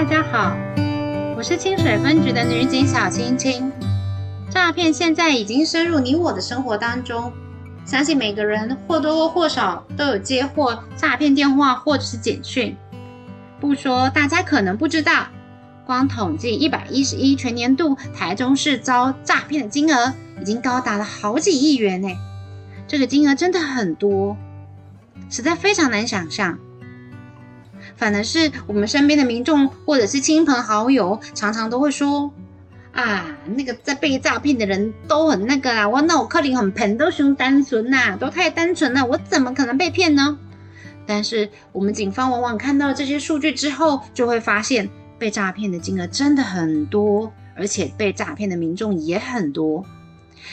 大家好，我是清水分局的女警小青青。诈骗现在已经深入你我的生活当中，相信每个人或多或少都有接获诈骗电话或者是简讯。不说大家可能不知道，光统计一百一十一全年度台中市遭诈骗的金额已经高达了好几亿元呢。这个金额真的很多，实在非常难想象。反而是我们身边的民众或者是亲朋好友，常常都会说：“啊，那个在被诈骗的人都很那个啦，我那我克林很盆，都凶单纯呐，都太单纯了，我怎么可能被骗呢？”但是我们警方往往看到这些数据之后，就会发现被诈骗的金额真的很多，而且被诈骗的民众也很多，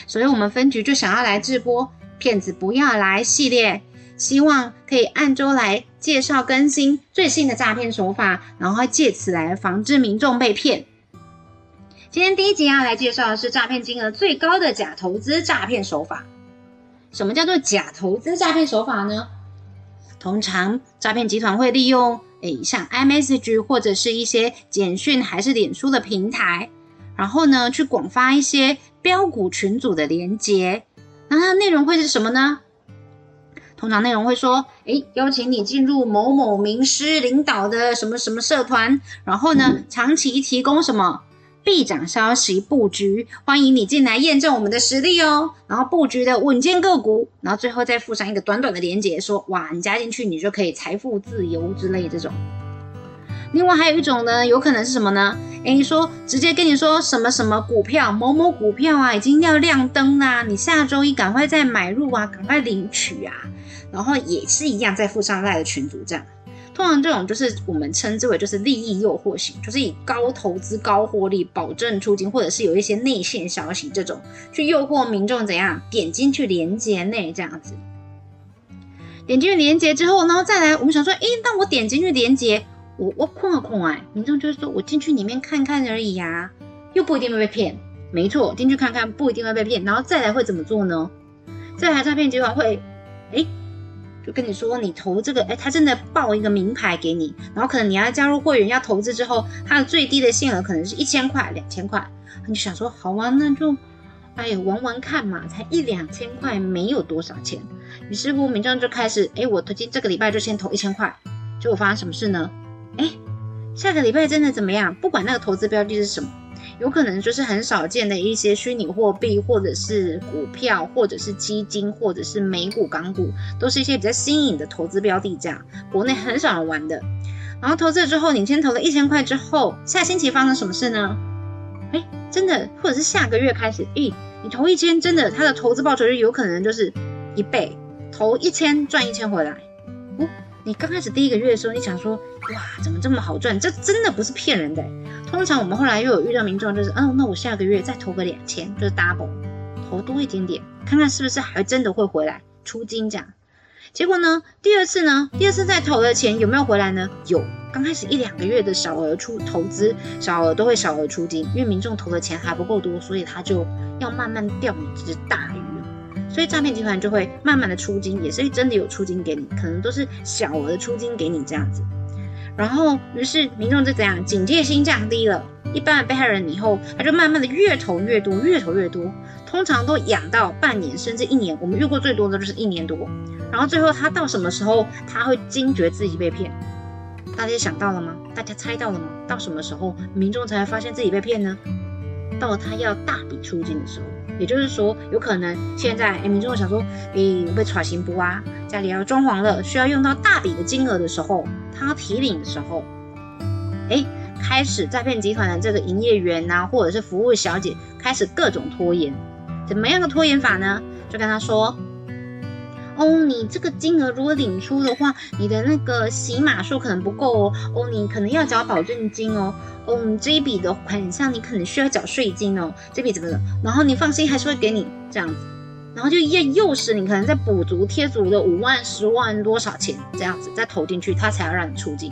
所以我们分局就想要来直播“骗子不要来”系列。希望可以按周来介绍更新最新的诈骗手法，然后借此来防止民众被骗。今天第一集要来介绍的是诈骗金额最高的假投资诈骗手法。什么叫做假投资诈骗手法呢？通常诈骗集团会利用诶像 message 或者是一些简讯还是脸书的平台，然后呢去广发一些标股群组的连接，那它的内容会是什么呢？通常内容会说，诶，邀请你进入某某名师领导的什么什么社团，然后呢，长期提供什么必涨消息布局，欢迎你进来验证我们的实力哦。然后布局的稳健个股，然后最后再附上一个短短的连接，说哇，你加进去你就可以财富自由之类这种。另外还有一种呢，有可能是什么呢？诶，说直接跟你说什么什么股票某某股票啊，已经要亮灯啦，你下周一赶快再买入啊，赶快领取啊。然后也是一样，在附上赖的群组这样。通常这种就是我们称之为就是利益诱惑型，就是以高投资高获利保证出金，或者是有一些内线消息这种，去诱惑民众怎样点进去连接内这样子。点进去连接之后，然后再来我们想说，诶，那我点进去连接，我我空了空哎，民众就是说我进去里面看看而已呀，又不一定会被骗。没错，进去看看不一定会被骗，然后再来会怎么做呢？再来诈骗集团会，诶。就跟你说，你投这个，哎，他真的报一个名牌给你，然后可能你要加入会员要投资之后，他的最低的限额可能是一千块、两千块，你就想说，好啊，那就，哎呀，玩玩看嘛，才一两千块，没有多少钱。于是乎，民众就开始，哎，我投今这个礼拜就先投一千块，结果发生什么事呢？哎，下个礼拜真的怎么样？不管那个投资标的是什么。有可能就是很少见的一些虚拟货币，或者是股票，或者是基金，或者是美股、港股，都是一些比较新颖的投资标的，这样国内很少人玩的。然后投资了之后，你先投了一千块之后，下星期发生什么事呢？哎，真的，或者是下个月开始，咦，你投一千，真的，它的投资报酬率有可能就是一倍，投一千赚一千回来。你刚开始第一个月的时候，你想说，哇，怎么这么好赚？这真的不是骗人的。通常我们后来又有遇到民众，就是，嗯，那我下个月再投个两千，就是 double，投多一点点，看看是不是还真的会回来出金这样。结果呢，第二次呢，第二次再投的钱有没有回来呢？有，刚开始一两个月的小额出投资，小额都会小额出金，因为民众投的钱还不够多，所以他就要慢慢钓一只大，所以诈骗集团就会慢慢的出金，也是真的有出金给你，可能都是小额的出金给你这样子。然后，于是民众就怎样，警戒心降低了。一般的被害人以后，他就慢慢的越投越多，越投越多，通常都养到半年甚至一年。我们遇过最多的就是一年多。然后最后他到什么时候他会惊觉自己被骗？大家想到了吗？大家猜到了吗？到什么时候民众才会发现自己被骗呢？到了他要大笔出金的时候。也就是说，有可能现在民众想说，诶，被揣行不啊？家里要装潢了，需要用到大笔的金额的时候，他提领的时候，诶，开始诈骗集团的这个营业员呐，或者是服务小姐，开始各种拖延。怎么样的拖延法呢？就跟他说。哦，你这个金额如果领出的话，你的那个洗码数可能不够哦。哦，你可能要缴保证金哦。哦，你这一笔的款项你可能需要缴税金哦。这笔怎么的？然后你放心，还是会给你这样子。然后就又又使你可能再补足贴足的五万、十万多少钱这样子再投进去，他才要让你出金。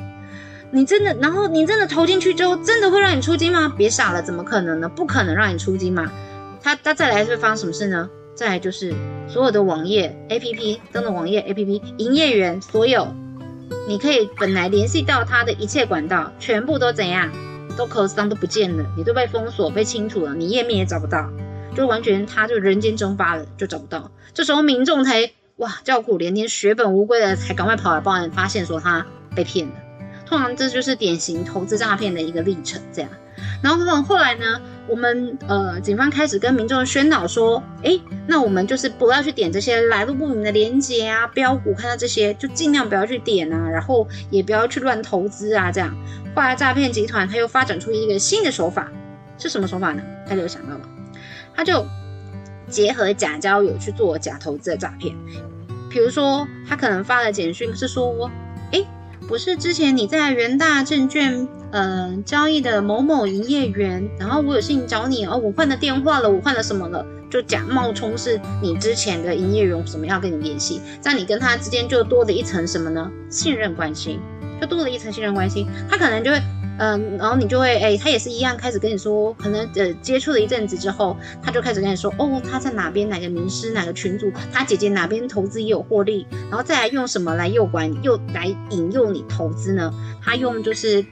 你真的，然后你真的投进去之后，真的会让你出金吗？别傻了，怎么可能呢？不可能让你出金嘛。他他再来会发生什么事呢？再来就是所有的网页 APP 登录网页 APP 营业员所有你可以本来联系到他的一切管道，全部都怎样，都 close down 都不见了，你都被封锁、被清除了，你页面也找不到，就完全他就人间蒸发了，就找不到。这时候民众才哇叫苦连天，血本无归的才赶快跑来报案，发现说他被骗了。通常这就是典型投资诈骗的一个历程，这样。然后后来呢？我们呃，警方开始跟民众宣导说，哎，那我们就是不要去点这些来路不明的链接啊，标股看到这些就尽量不要去点啊，然后也不要去乱投资啊，这样。后来诈骗集团他又发展出一个新的手法，是什么手法呢？大家有想到吗？他就结合假交友去做假投资的诈骗，比如说他可能发了简讯是说，哎。不是之前你在元大证券呃交易的某某营业员，然后我有事情找你哦，我换了电话了，我换了什么了，就假冒充是你之前的营业员，什么要跟你联系，这样你跟他之间就多了一层什么呢？信任关系，就多了一层信任关系，他可能就会。嗯，然后你就会，哎，他也是一样，开始跟你说，可能呃接触了一阵子之后，他就开始跟你说，哦，他在哪边哪个名师哪个群组，他姐姐哪边投资也有获利，然后再来用什么来诱拐，又来引诱你投资呢？他用就是，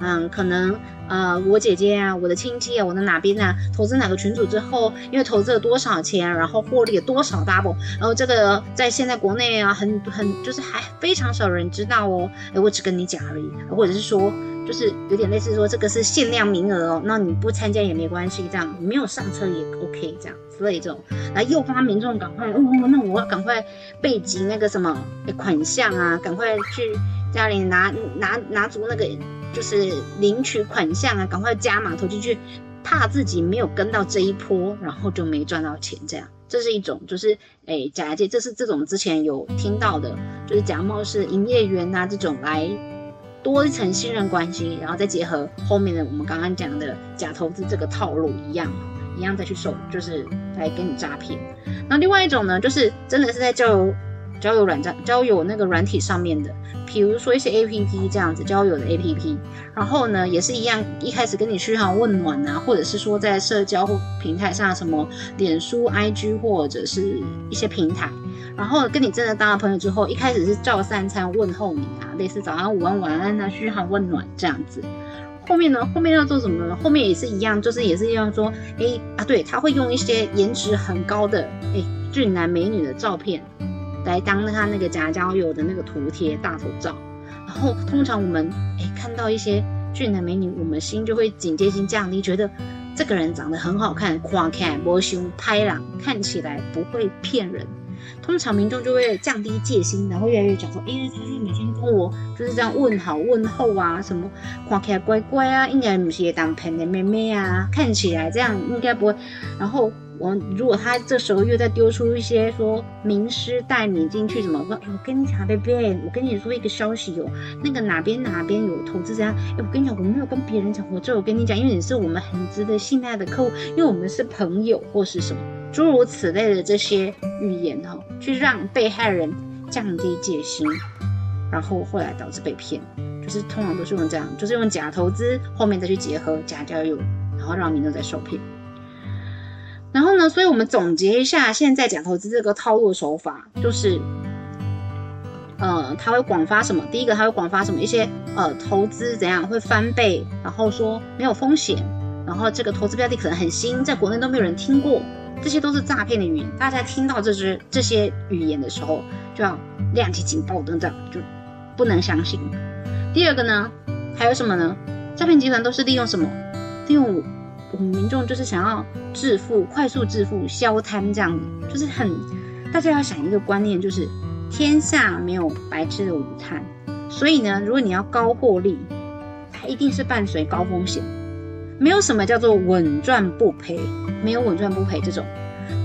嗯，可能。呃，我姐姐啊，我的亲戚啊，我的哪边啊，投资哪个群组之后，因为投资了多少钱，然后获利了多少 double，然后这个在现在国内啊，很很就是还非常少人知道哦，哎，我只跟你讲而已，或者是说，就是有点类似说这个是限量名额哦，那你不参加也没关系，这样没有上车也 OK，这样之类这种，来诱发民众赶快，哦，那我要赶快备集那个什么款项啊，赶快去家里拿拿拿足那个。就是领取款项啊，赶快加码投进去，怕自己没有跟到这一波，然后就没赚到钱。这样，这是一种，就是诶假借，这是这种之前有听到的，就是假冒是营业员呐这种来多一层信任关系，然后再结合后面的我们刚刚讲的假投资这个套路一样，一样再去收，就是来跟你诈骗。那另外一种呢，就是真的是在交友交友软件交友那个软体上面的。比如说一些 A P P 这样子交友的 A P P，然后呢也是一样，一开始跟你嘘寒问暖啊，或者是说在社交平台上什么脸书、I G 或者是一些平台，然后跟你真的当了朋友之后，一开始是照三餐问候你啊，类似早安、午安、晚安啊，嘘寒问暖这样子。后面呢，后面要做什么呢？后面也是一样，就是也是一样说，哎啊，对他会用一些颜值很高的哎俊男美女的照片。来当他那个假交友的那个图贴大头照，然后通常我们哎看到一些俊男美女，我们心就会警戒心降低，觉得这个人长得很好看，夸看摸胸拍朗，看起来不会骗人。通常民众就会降低戒心，然后越来越讲说，哎，他是每天跟我就是这样问好问候啊，什么看起来乖乖啊，应该不是当骗的妹妹啊，看起来这样应该不会，然后。我如果他这时候又再丢出一些说名师带你进去怎么？我跟你讲贝贝我跟你说一个消息哦，那个哪边哪边有投资这样。哎，我跟你讲，我没有跟别人讲，我只有跟你讲，因为你是我们很值得信赖的客户，因为我们是朋友或是什么诸如此类的这些语言哈，去让被害人降低戒心，然后后来导致被骗，就是通常都是用这样，就是用假投资后面再去结合假交友，然后让民众在受骗。然后呢？所以我们总结一下，现在讲投资这个套路手法，就是，呃，他会广发什么？第一个，他会广发什么？一些呃，投资怎样会翻倍，然后说没有风险，然后这个投资标的可能很新，在国内都没有人听过，这些都是诈骗的语言。大家听到这些这些语言的时候，就要亮起警报灯，这样就不能相信。第二个呢，还有什么呢？诈骗集团都是利用什么？利用。我们民众就是想要致富，快速致富，消贪这样子，就是很大家要想一个观念，就是天下没有白吃的午餐。所以呢，如果你要高获利，它一定是伴随高风险，没有什么叫做稳赚不赔，没有稳赚不赔这种。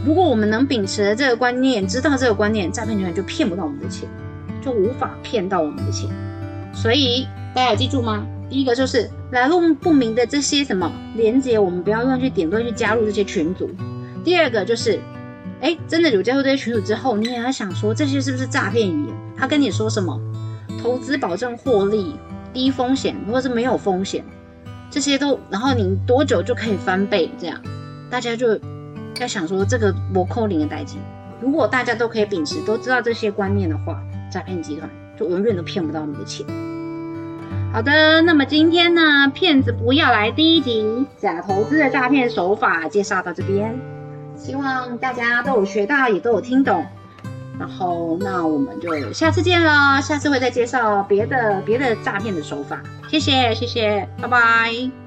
如果我们能秉持这个观念，知道这个观念，诈骗集团就骗不到我们的钱，就无法骗到我们的钱。所以大家有记住吗？第一个就是来路不明的这些什么连接，我们不要乱去点，乱去加入这些群组。第二个就是，哎，真的有加入这些群组之后，你也要想说这些是不是诈骗语言？他跟你说什么投资保证获利、低风险，或是没有风险，这些都，然后你多久就可以翻倍？这样大家就要想说这个摩扣零的代金。如果大家都可以秉持，都知道这些观念的话，诈骗集团。就永远都骗不到你的钱。好的，那么今天呢，骗子不要来第一集假投资的诈骗手法介绍到这边，希望大家都有学到，也都有听懂。然后，那我们就下次见了，下次会再介绍别的别的诈骗的手法。谢谢，谢谢，拜拜。